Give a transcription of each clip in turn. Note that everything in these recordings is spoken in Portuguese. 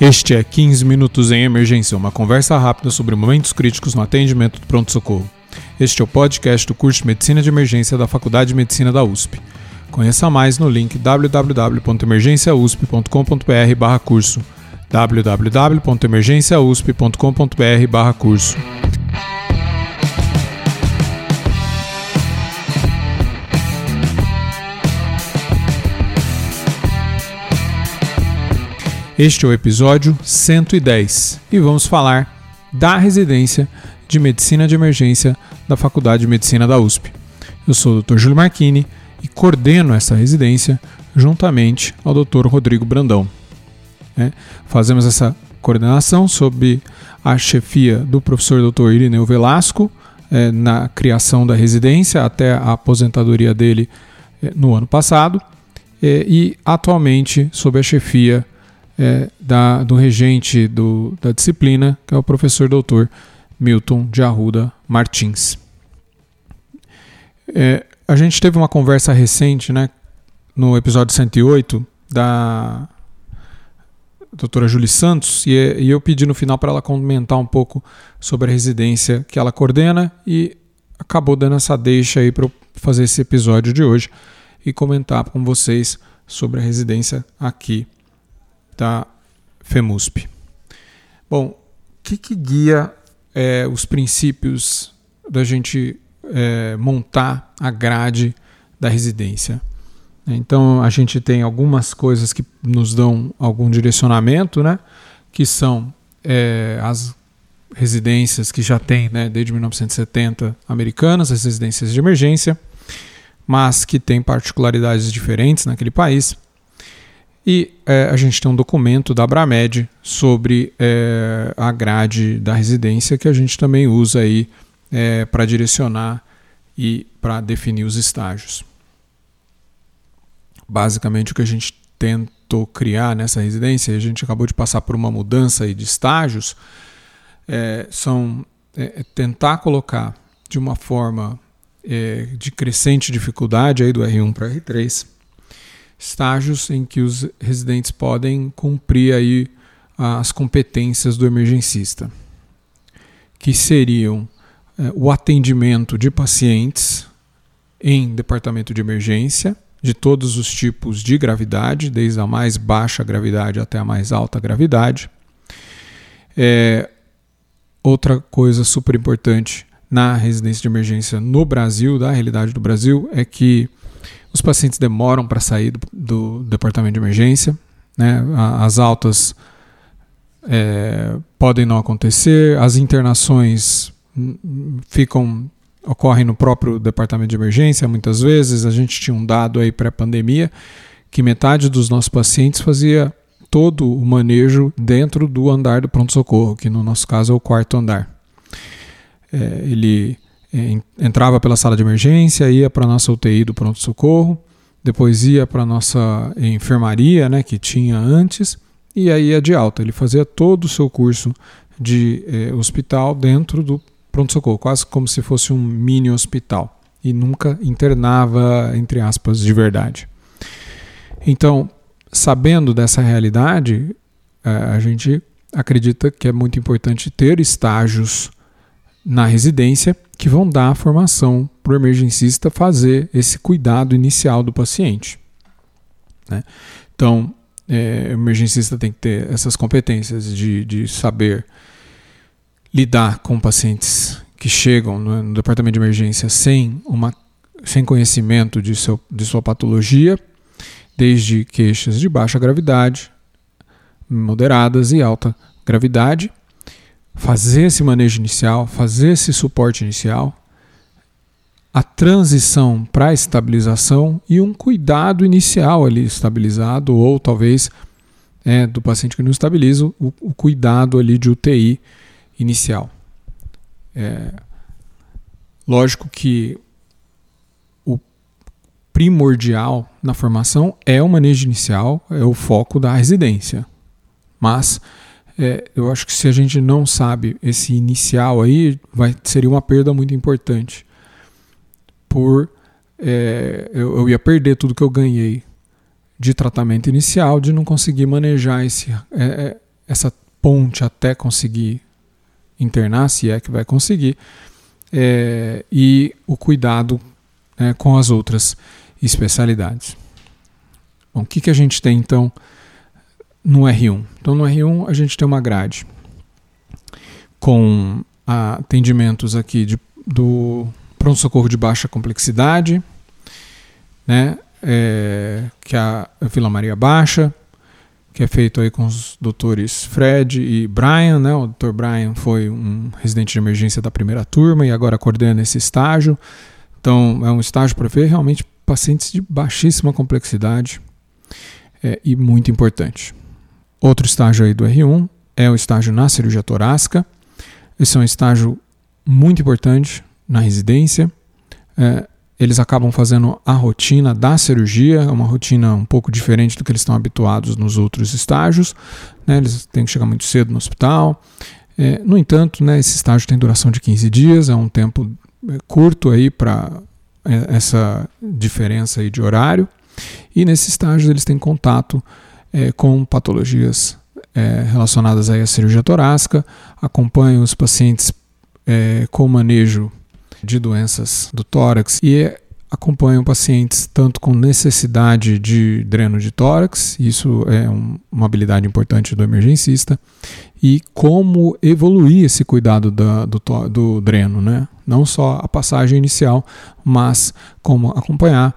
Este é 15 Minutos em Emergência, uma conversa rápida sobre momentos críticos no atendimento do pronto-socorro. Este é o podcast do curso de Medicina de Emergência da Faculdade de Medicina da USP. Conheça mais no link www.emergenciausp.com.br/curso www.emergenciausp.com.br/curso. Este é o episódio 110 e vamos falar da residência de Medicina de Emergência da Faculdade de Medicina da USP. Eu sou o Dr. Júlio Marchini e coordeno essa residência juntamente ao Dr. Rodrigo Brandão. É, fazemos essa coordenação sob a chefia do professor Dr. Irineu Velasco é, na criação da residência até a aposentadoria dele é, no ano passado é, e atualmente sob a chefia é, da, do regente do, da disciplina, que é o professor doutor Milton de Arruda Martins. É, a gente teve uma conversa recente, né, no episódio 108, da doutora Julie Santos, e, e eu pedi no final para ela comentar um pouco sobre a residência que ela coordena e acabou dando essa deixa aí para eu fazer esse episódio de hoje e comentar com vocês sobre a residência aqui da FEMUSP. Bom, o que, que guia é, os princípios da gente é, montar a grade da residência? Então a gente tem algumas coisas que nos dão algum direcionamento, né? Que são é, as residências que já tem, né, desde 1970 americanas, as residências de emergência, mas que têm particularidades diferentes naquele país. E é, a gente tem um documento da Abramed sobre é, a grade da residência que a gente também usa aí é, para direcionar e para definir os estágios. Basicamente o que a gente tentou criar nessa residência, a gente acabou de passar por uma mudança aí de estágios, é, são é, tentar colocar de uma forma é, de crescente dificuldade aí do R1 para R3 estágios em que os residentes podem cumprir aí as competências do emergencista, que seriam é, o atendimento de pacientes em departamento de emergência, de todos os tipos de gravidade, desde a mais baixa gravidade até a mais alta gravidade. É, outra coisa super importante na residência de emergência no Brasil, da realidade do Brasil, é que os pacientes demoram para sair do, do, departamento de emergência, né? as altas é, podem não acontecer, as internações ficam ocorrem no próprio departamento de emergência muitas vezes. A gente tinha um dado aí pré-pandemia que metade dos nossos pacientes fazia todo o manejo dentro do andar do pronto-socorro, que no nosso caso é o quarto andar. É, ele entrava pela sala de emergência, ia para a nossa UTI do pronto-socorro, depois ia para a nossa enfermaria, né, que tinha antes, e aí ia de alta. Ele fazia todo o seu curso de eh, hospital dentro do pronto-socorro, quase como se fosse um mini hospital, e nunca internava, entre aspas, de verdade. Então, sabendo dessa realidade, eh, a gente acredita que é muito importante ter estágios na residência que vão dar a formação para o emergencista fazer esse cuidado inicial do paciente. Né? Então, é, o emergencista tem que ter essas competências de, de saber lidar com pacientes que chegam no, no, departamento de emergência sem, uma, sem conhecimento de, seu, de sua patologia, desde queixas de baixa gravidade, moderadas e alta gravidade, fazer esse manejo inicial, fazer esse suporte inicial, a transição para a estabilização e um cuidado inicial ali estabilizado, ou talvez é, do paciente que não estabiliza, o, o cuidado ali de UTI inicial. É, lógico que o primordial na formação é o manejo inicial, é o foco da residência. Mas é, eu acho que se a gente não sabe esse inicial aí, vai, seria uma perda muito importante. Por é, eu, eu, ia perder tudo que eu ganhei de tratamento inicial, de não conseguir manejar esse, é, é essa ponte até conseguir internar, se é que vai conseguir, é, e o cuidado né, com as outras especialidades. Bom, o que, que a gente tem então no R1? Então, no R1 a gente tem uma grade com atendimentos aqui de, do pronto-socorro de baixa complexidade, né, é, que é a Vila Maria Baixa, que é feito aí com os doutores Fred e Brian, né? O Dr. Brian foi um residente de emergência da primeira turma e agora coordena esse estágio. Então, é um estágio para ver realmente pacientes de baixíssima complexidade é, e muito importante. Outro estágio aí do R1 é o estágio na cirurgia torácica. Esse é um estágio muito importante na residência. É, eles acabam fazendo a rotina da cirurgia, é uma rotina um pouco diferente do que eles estão habituados nos outros estágios. Né? Eles têm que chegar muito cedo no hospital. É, no entanto, né, esse estágio tem duração de 15 dias, é um tempo é, curto aí para é, essa diferença aí de horário. E nesse estágio eles têm contato é, com patologias é, relacionadas aí à cirurgia torácica, acompanham os pacientes é, com manejo de doenças do tórax e acompanham pacientes tanto com necessidade de dreno de tórax, isso é um, uma habilidade importante do emergencista, e como evoluir esse cuidado da, do, do dreno, né? Não só a passagem inicial, mas como acompanhar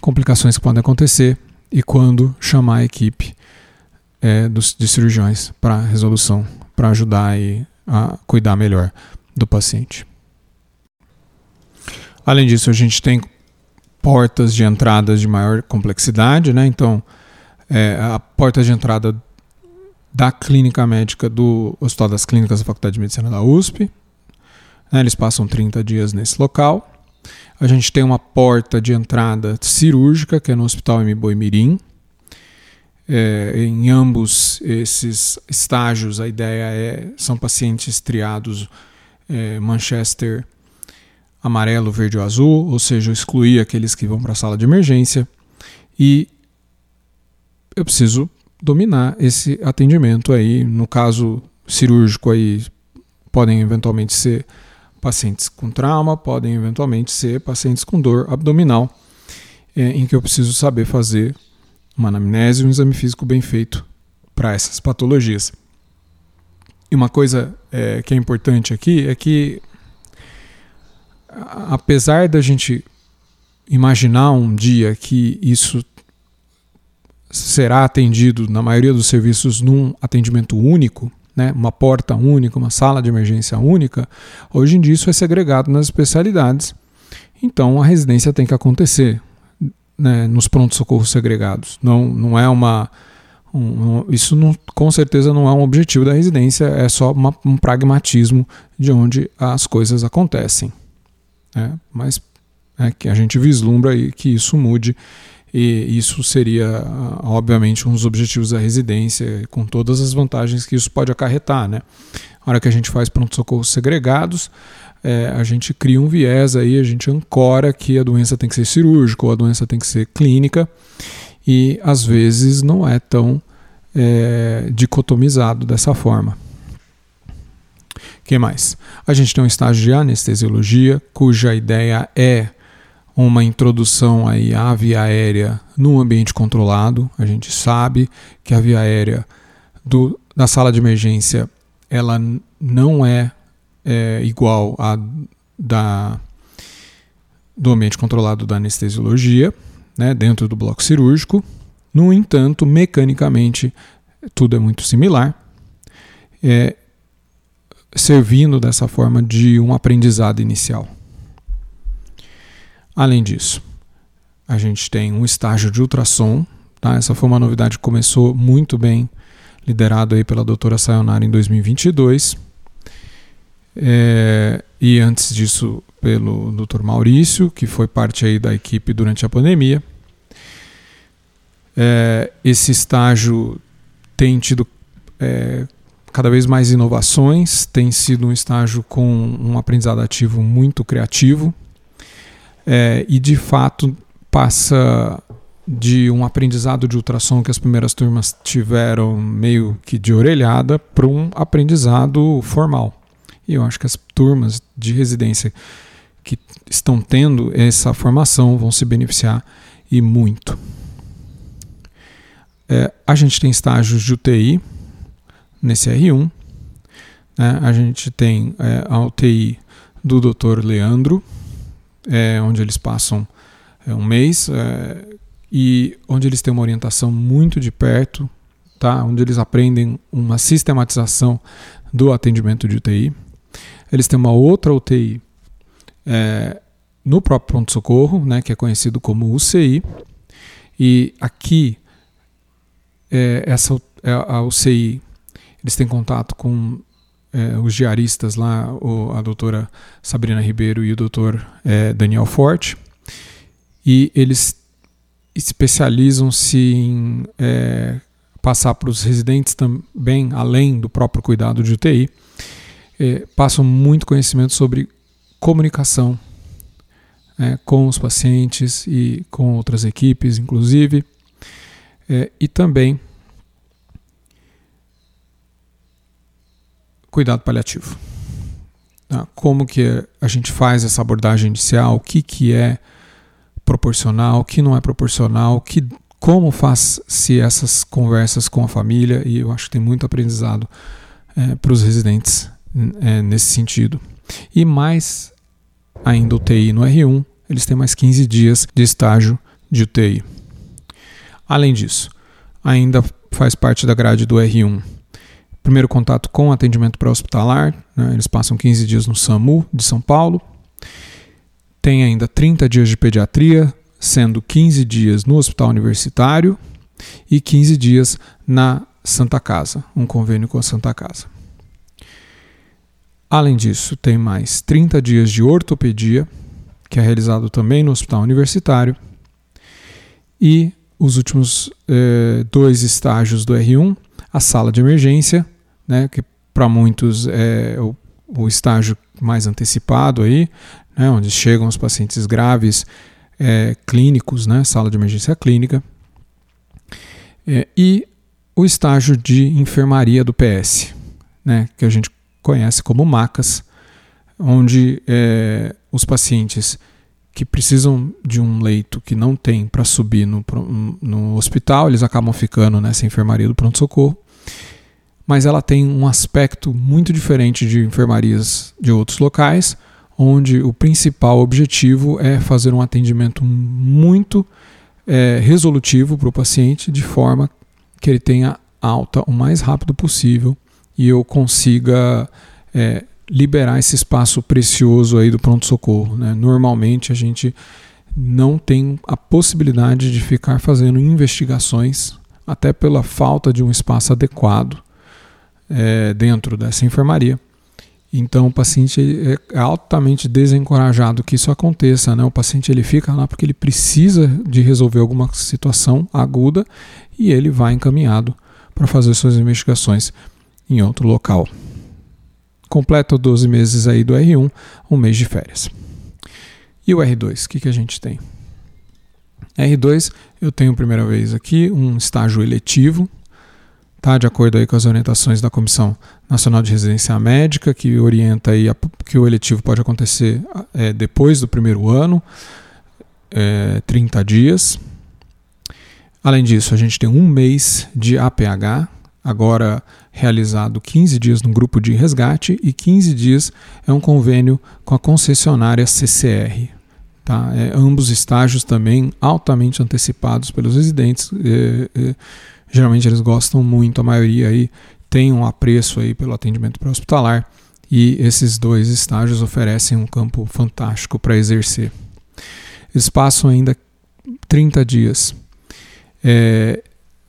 complicações que podem acontecer e quando chamar a equipe é, dos, de cirurgiões para resolução, para ajudar a cuidar melhor do paciente. Além disso, a gente tem portas de entradas de maior complexidade, né? Então, é, a porta de entrada da clínica médica do Hospital das Clínicas da Faculdade de Medicina da USP. Né? Eles passam 30 dias nesse local. A gente tem uma porta de entrada cirúrgica, que é no Hospital M. Boimirim. É, em ambos esses estágios, a ideia é são pacientes triados é, Manchester amarelo, verde ou azul, ou seja, excluir aqueles que vão para a sala de emergência. E eu preciso dominar esse atendimento aí. No caso cirúrgico aí podem eventualmente ser pacientes com trauma, podem eventualmente ser pacientes com dor abdominal, é, em que eu preciso saber fazer uma anamnese e um exame físico bem feito para essas patologias. E uma coisa é, que é importante aqui é que apesar da gente imaginar um dia que isso será atendido na maioria dos serviços num atendimento único, né, uma porta única, uma sala de emergência única, hoje em dia isso é segregado nas especialidades. Então a residência tem que acontecer né, nos prontos-socorros segregados. Não, não é uma. Um, isso não, com certeza não é um objetivo da residência, é só uma, um pragmatismo de onde as coisas acontecem. Né? Mas é que a gente vislumbra aí que isso mude e isso seria, obviamente, um dos objetivos da residência, com todas as vantagens que isso pode acarretar. Né? A hora que a gente faz pronto-socorros segregados, é, a gente cria um viés aí, a gente ancora que a doença tem que ser cirúrgica ou a doença tem que ser clínica, e às vezes não é tão é, dicotomizado dessa forma que mais? A gente tem um estágio de anestesiologia, cuja ideia é uma introdução aí à via aérea num ambiente controlado. A gente sabe que a via aérea do, da sala de emergência ela não é, é igual à da, do ambiente controlado da anestesiologia, né, dentro do bloco cirúrgico. No entanto, mecanicamente, tudo é muito similar. É, servindo dessa forma de um aprendizado inicial. Além disso, a gente tem um estágio de ultrassom. Tá? Essa foi uma novidade que começou muito bem, liderado aí pela doutora Sayonara em 2022. É, e antes disso, pelo Dr. Maurício, que foi parte aí da equipe durante a pandemia. É, esse estágio tem tido é, cada vez mais inovações, tem sido um estágio com um aprendizado ativo muito criativo é, e de fato passa de um aprendizado de ultrassom que as primeiras turmas tiveram meio que de orelhada para um aprendizado formal. E eu acho que as turmas de residência que estão tendo essa formação vão se beneficiar e muito. É, a gente tem estágios de UTI nesse R1. Né? A gente tem é, a UTI do Dr. Leandro, é, onde eles passam é, um mês é, e onde eles têm uma orientação muito de perto, tá? onde eles aprendem uma sistematização do atendimento de UTI. Eles têm uma outra UTI é, no próprio pronto-socorro, né, que é conhecido como UCI. E aqui, é, essa, é, a UCI, eles têm contato com é, os diaristas lá, o, a doutora Sabrina Ribeiro e o doutor é, Daniel Forte. E eles especializam-se em é, passar para os residentes também, além do próprio cuidado de UTI, é, passam muito conhecimento sobre comunicação é, com os pacientes e com outras equipes, inclusive, é, e também cuidado paliativo. Tá? Como que a gente faz essa abordagem inicial, o que, que é proporcional, o que não é proporcional, que, como faz-se essas conversas com a família, e eu acho que tem muito aprendizado é, para os residentes é, nesse sentido. E mais ainda UTI no R1, eles têm mais 15 dias de estágio de UTI. Além disso, ainda faz parte da grade do R1 primeiro contato com atendimento pré-hospitalar, né, eles passam 15 dias no SAMU de São Paulo, tem ainda 30 dias de pediatria, sendo 15 dias no hospital universitário e 15 dias na Santa Casa, um convênio com a Santa Casa. Além disso, tem mais 30 dias de ortopedia, que é realizado também no hospital universitário, e os últimos eh, dois estágios do R1, a sala de emergência, né, que para muitos é o, o estágio mais antecipado aí, né, onde chegam os pacientes graves é, clínicos, né, sala de emergência clínica, é, e o estágio de enfermaria do PS, né, que a gente conhece como MACAS, onde é, os pacientes que precisam de um leito que não tem para subir no, no hospital, eles acabam ficando nessa enfermaria do pronto-socorro mas ela tem um aspecto muito diferente de enfermarias de outros locais, onde o principal objetivo é fazer um atendimento muito é, resolutivo para o paciente, de forma que ele tenha alta o mais rápido possível e eu consiga é, liberar esse espaço precioso aí do pronto-socorro. Né? Normalmente a gente não tem a possibilidade de ficar fazendo investigações, até pela falta de um espaço adequado é, dentro dessa enfermaria. Então o paciente é altamente desencorajado que isso aconteça, né? O paciente ele fica lá porque ele precisa de resolver alguma situação aguda e ele vai encaminhado para fazer suas investigações em outro local. Completa 12 meses aí do R1, um mês de férias. E o R2, o que, que a gente tem? R2, eu tenho primeira vez aqui um estágio eletivo, tá? de acordo aí com as orientações da Comissão Nacional de Residência Médica, que orienta aí a, que o eletivo pode acontecer é, depois do primeiro ano, é, 30 dias. Além disso, a gente tem um mês de APH, agora realizado 15 dias no grupo de resgate e 15 dias é um convênio com a concessionária CCR. Tá? É, ambos estágios também altamente antecipados pelos residentes. É, é, Geralmente eles gostam muito, a maioria aí tem um apreço aí pelo atendimento pré-hospitalar e esses dois estágios oferecem um campo fantástico para exercer. Eles passam ainda 30 dias é,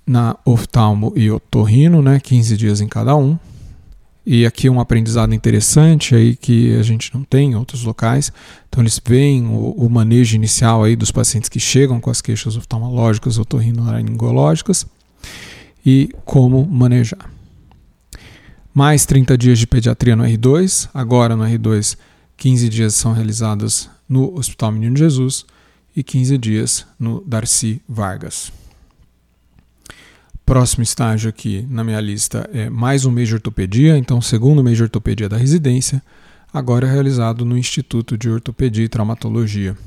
na oftalmo e otorrino, né, 15 dias em cada um. E aqui um aprendizado interessante aí que a gente não tem em outros locais. Então eles veem o, o manejo inicial aí dos pacientes que chegam com as queixas oftalmológicas, otorrinolaringológicas e como manejar. Mais 30 dias de pediatria no R2, agora no R2, 15 dias são realizados no Hospital Menino Jesus e 15 dias no Darcy Vargas. Próximo estágio aqui na minha lista é mais um mês de ortopedia, então segundo mês de ortopedia da residência, agora é realizado no Instituto de Ortopedia e Traumatologia.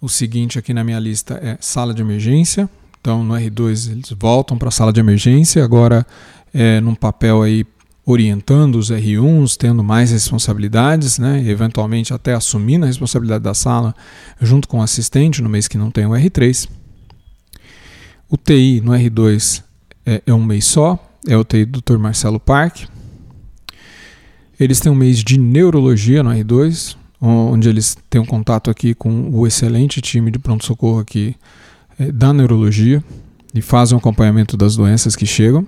O seguinte aqui na minha lista é sala de emergência. Então no R2 eles voltam para a sala de emergência, agora é, num papel aí orientando os R1s, tendo mais responsabilidades, né, eventualmente até assumindo a responsabilidade da sala junto com o assistente no mês que não tem o R3. O TI no R2 é, é um mês só, é o TI do Dr. Marcelo Parque. Eles têm um mês de neurologia no R2, onde eles têm um contato aqui com o excelente time de pronto-socorro aqui da neurologia e fazem um acompanhamento das doenças que chegam.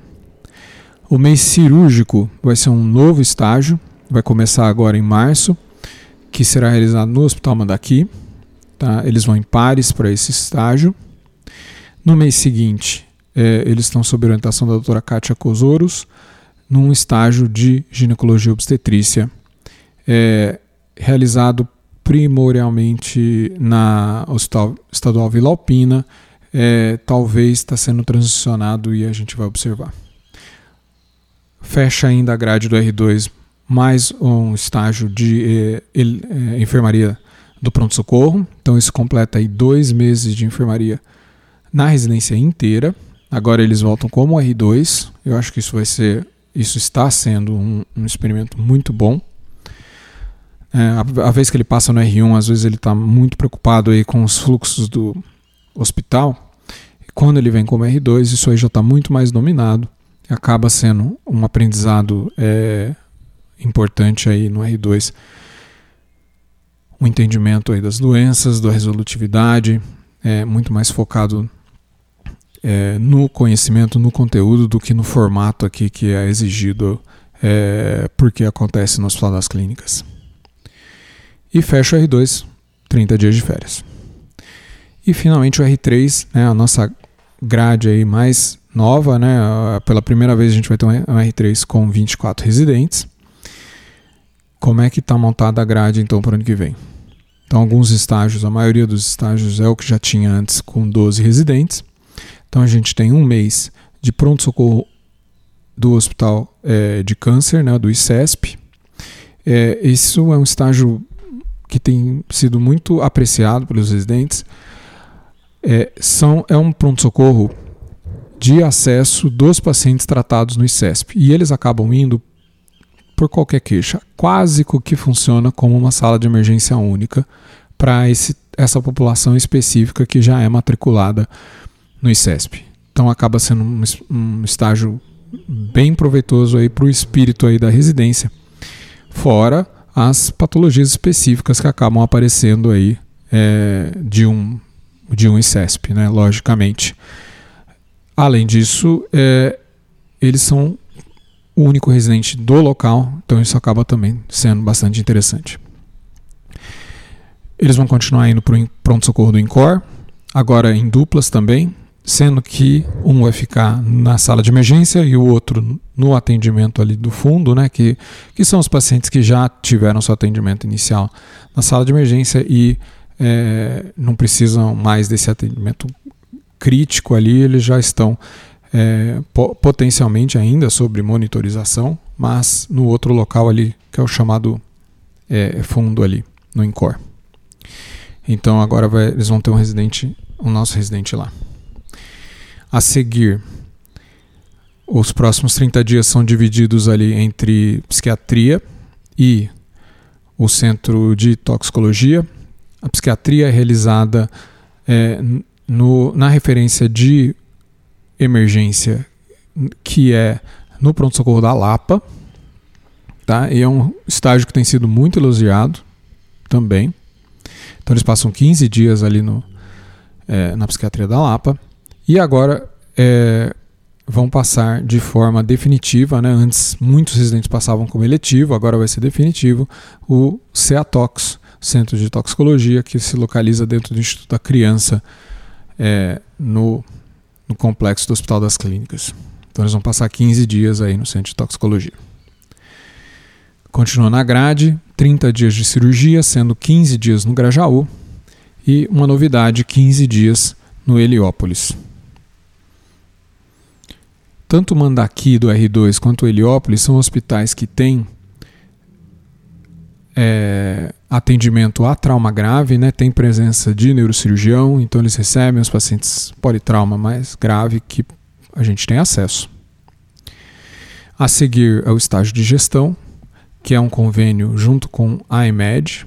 O mês cirúrgico vai ser um novo estágio, vai começar agora em março, que será realizado no Hospital Mandaqui. Tá? Eles vão em pares para esse estágio. No mês seguinte, é, eles estão sob orientação da doutora Kátia Cosoros, num estágio de ginecologia obstetrícia, é, realizado primordialmente na Hospital Estadual Vila Alpina. É, talvez está sendo transicionado e a gente vai observar fecha ainda a grade do R2 mais um estágio de eh, eh, enfermaria do pronto-socorro. Então isso completa aí dois meses de enfermaria na residência inteira. Agora eles voltam como R2. Eu acho que isso vai ser, isso está sendo um, um experimento muito bom. É, a, a, vez que ele passa no R1, às vezes ele está muito preocupado aí com os fluxos do hospital. E quando ele vem como R2, isso aí já está muito mais dominado acaba sendo um aprendizado é, importante aí no R2 o entendimento aí das doenças, da resolutividade, é muito mais focado é, no conhecimento, no conteúdo, do que no formato aqui que é exigido é, porque acontece no Hospital das Clínicas. E fecha o R2, 30 dias de férias. E finalmente o R3, né, a nossa grade aí mais nova, né? Pela primeira vez a gente vai ter um R3 com 24 residentes. Como é que está montada a grade então para o ano que vem? Então, alguns estágios, a maioria dos estágios é o que já tinha antes, com 12 residentes. Então, a gente tem um mês de pronto-socorro do Hospital é, de Câncer, né, do ICESP. É, isso é um estágio que tem sido muito apreciado pelos residentes. É, são, é um pronto-socorro de acesso dos pacientes tratados no ICESP. E eles acabam indo por qualquer queixa. Quase que funciona como uma sala de emergência única para essa população específica que já é matriculada no ICESP. Então acaba sendo um, um estágio bem proveitoso para o espírito aí da residência. Fora as patologias específicas que acabam aparecendo aí é, de um de um ICESP, né, logicamente. Além disso, é, eles são o único residente do local, então isso acaba também sendo bastante interessante. Eles vão continuar indo para o pronto-socorro do INCOR, agora em duplas também, sendo que um vai ficar na sala de emergência e o outro no atendimento ali do fundo, né, que, que são os pacientes que já tiveram seu atendimento inicial na sala de emergência e é, não precisam mais desse atendimento crítico ali, eles já estão é, potencialmente ainda sobre monitorização, mas no outro local ali, que é o chamado é, fundo ali, no INCOR. Então agora vai, eles vão ter um residente, o um nosso residente lá. A seguir, os próximos 30 dias são divididos ali entre psiquiatria e o centro de toxicologia. A psiquiatria é realizada é, no, na referência de emergência, que é no pronto-socorro da Lapa, tá? E é um estágio que tem sido muito elogiado também. Então eles passam 15 dias ali no, é, na psiquiatria da Lapa. E agora é, vão passar de forma definitiva, né? Antes muitos residentes passavam como eletivo, agora vai ser definitivo, o CEATOX, Centro de Toxicologia, que se localiza dentro do Instituto da Criança é, no, no complexo do Hospital das Clínicas. Então eles vão passar 15 dias aí no centro de toxicologia. Continua na grade, 30 dias de cirurgia, sendo 15 dias no Grajaú. E uma novidade: 15 dias no Heliópolis. Tanto Mandaqui do R2 quanto Heliópolis são hospitais que têm é, atendimento a trauma grave, né? tem presença de neurocirurgião, então eles recebem os pacientes politrauma mais grave que a gente tem acesso. A seguir é o estágio de gestão, que é um convênio junto com a EMED,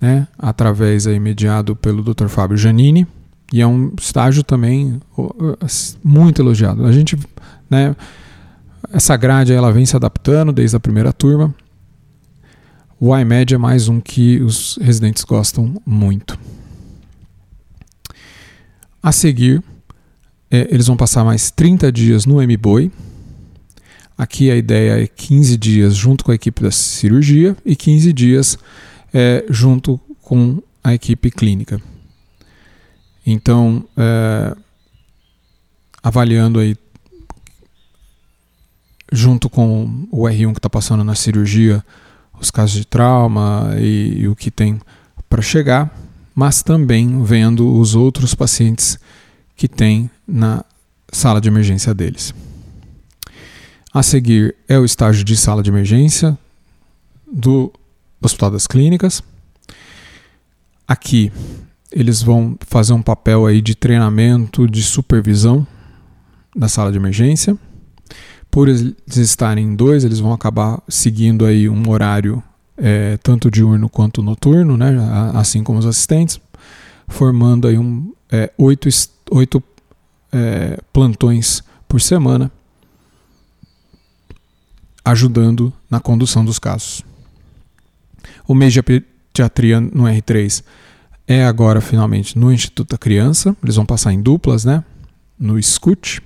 né? através aí mediado pelo Dr. Fábio Janini, e é um estágio também muito elogiado. A gente né? Essa grade ela vem se adaptando desde a primeira turma. O iMed é mais um que os residentes gostam muito. A seguir, é, eles vão passar mais 30 dias no MBOI. Aqui a ideia é 15 dias junto com a equipe da cirurgia e 15 dias é, junto com a equipe clínica. Então, é, avaliando aí junto com o R1 que está passando na cirurgia, os casos de trauma e, e o que tem para chegar, mas também vendo os outros pacientes que tem na sala de emergência deles. A seguir é o estágio de sala de emergência do Hospital das Clínicas. Aqui eles vão fazer um papel aí de treinamento, de supervisão da sala de emergência por eles estarem em dois, eles vão acabar seguindo aí um horário é, tanto diurno quanto noturno, né, assim como os assistentes, formando aí um, é, oito, oito é, plantões por semana, ajudando na condução dos casos. O mês de pediatria no R3 é agora finalmente no Instituto da Criança, eles vão passar em duplas, né, no SCUT,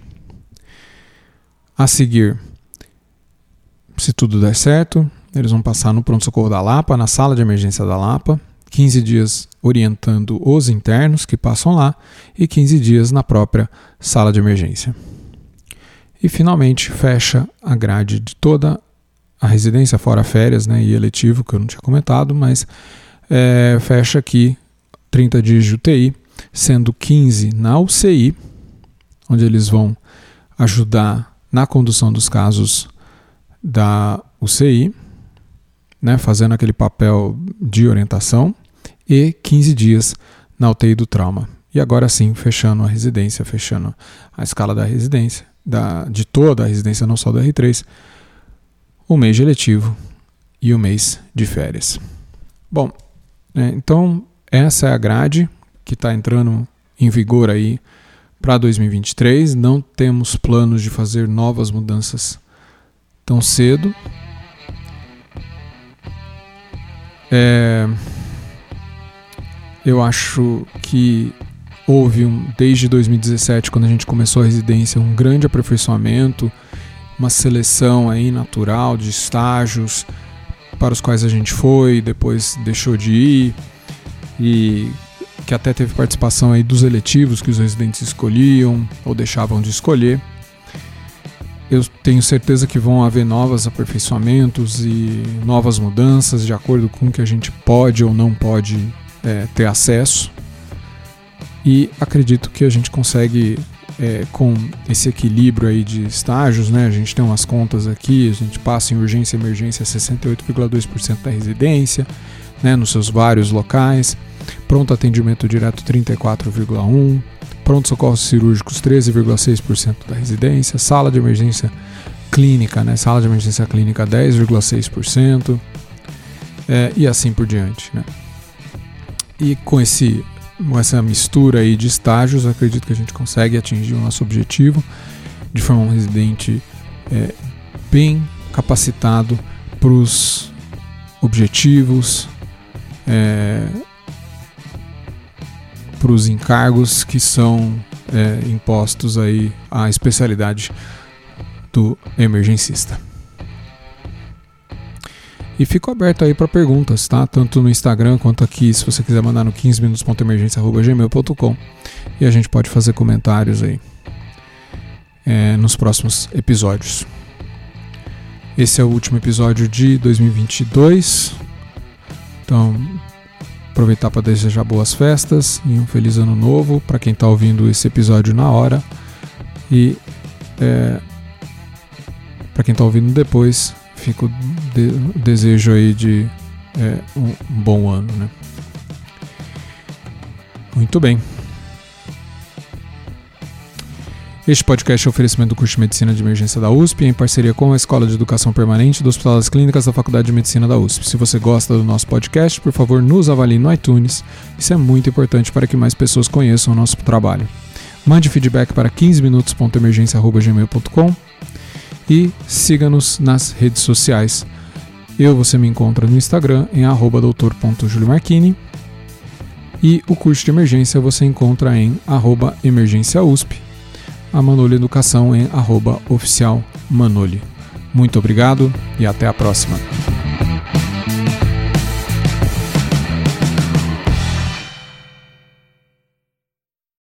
a seguir, se tudo der certo, eles vão passar no pronto-socorro da Lapa, na sala de emergência da Lapa, 15 dias orientando os internos que passam lá e 15 dias na própria sala de emergência. E finalmente fecha a grade de toda a residência, fora férias né, e eletivo, que eu não tinha comentado, mas é, fecha aqui 30 dias de UTI, sendo 15 na UCI, onde eles vão ajudar na condução dos casos da UCI, né, fazendo aquele papel de orientação, e 15 dias na UTI do trauma. E agora sim, fechando a residência, fechando a escala da residência, da, de toda a residência, não só do R3, o mês de eletivo e o mês de férias. Bom, né, então essa é a grade que está entrando em vigor aí para 2023. Não temos planos de fazer novas mudanças tão cedo. É, eu acho que houve um, desde 2017, quando a gente começou a residência, um grande aperfeiçoamento, uma seleção aí natural de estágios para os quais a gente foi, depois deixou de ir e que até teve participação aí dos eletivos que os residentes escolhiam ou deixavam de escolher. Eu tenho certeza que vão haver novos aperfeiçoamentos e novas mudanças de acordo com o que a gente pode ou não pode é, ter acesso. E acredito que a gente consegue, é, com esse equilíbrio aí de estágios, né? A gente tem umas contas aqui, a gente passa em urgência e emergência 68,2% da residência, né, nos seus vários locais pronto atendimento direto 34,1%, pronto socorros cirúrgicos 13,6% da residência, sala de emergência clínica, né, sala de emergência clínica 10,6%, é, e assim por diante. Né. E com esse, essa mistura aí de estágios, acredito que a gente consegue atingir o nosso objetivo de formar um residente é, bem capacitado para os objetivos, é, para os encargos que são é, impostos aí à especialidade do emergencista. E fico aberto aí para perguntas, tá? Tanto no Instagram quanto aqui, se você quiser mandar no 15minutos.emergência.gmail.com e a gente pode fazer comentários aí é, nos próximos episódios. Esse é o último episódio de 2022. Então, aproveitar para desejar boas festas e um feliz ano novo para quem está ouvindo esse episódio na hora. E é, para quem está ouvindo depois, fica o, de, desejo aí de é, um bom ano. Né? Muito bem. Este podcast é um oferecimento do curso de Medicina de Emergência da USP, em parceria com a Escola de Educação Permanente do Hospital das Clínicas da Faculdade de Medicina da USP. Se você gosta do nosso podcast, por favor, nos avalie no iTunes. Isso é muito importante para que mais pessoas conheçam o nosso trabalho. Mande feedback para 15minutos.emergência.gmail.com e siga-nos nas redes sociais. Eu você me encontra no Instagram em doutor.juliomarchini e o curso de emergência você encontra em emergênciausp a Manoli Educação em arroba oficial. Muito obrigado e até a próxima.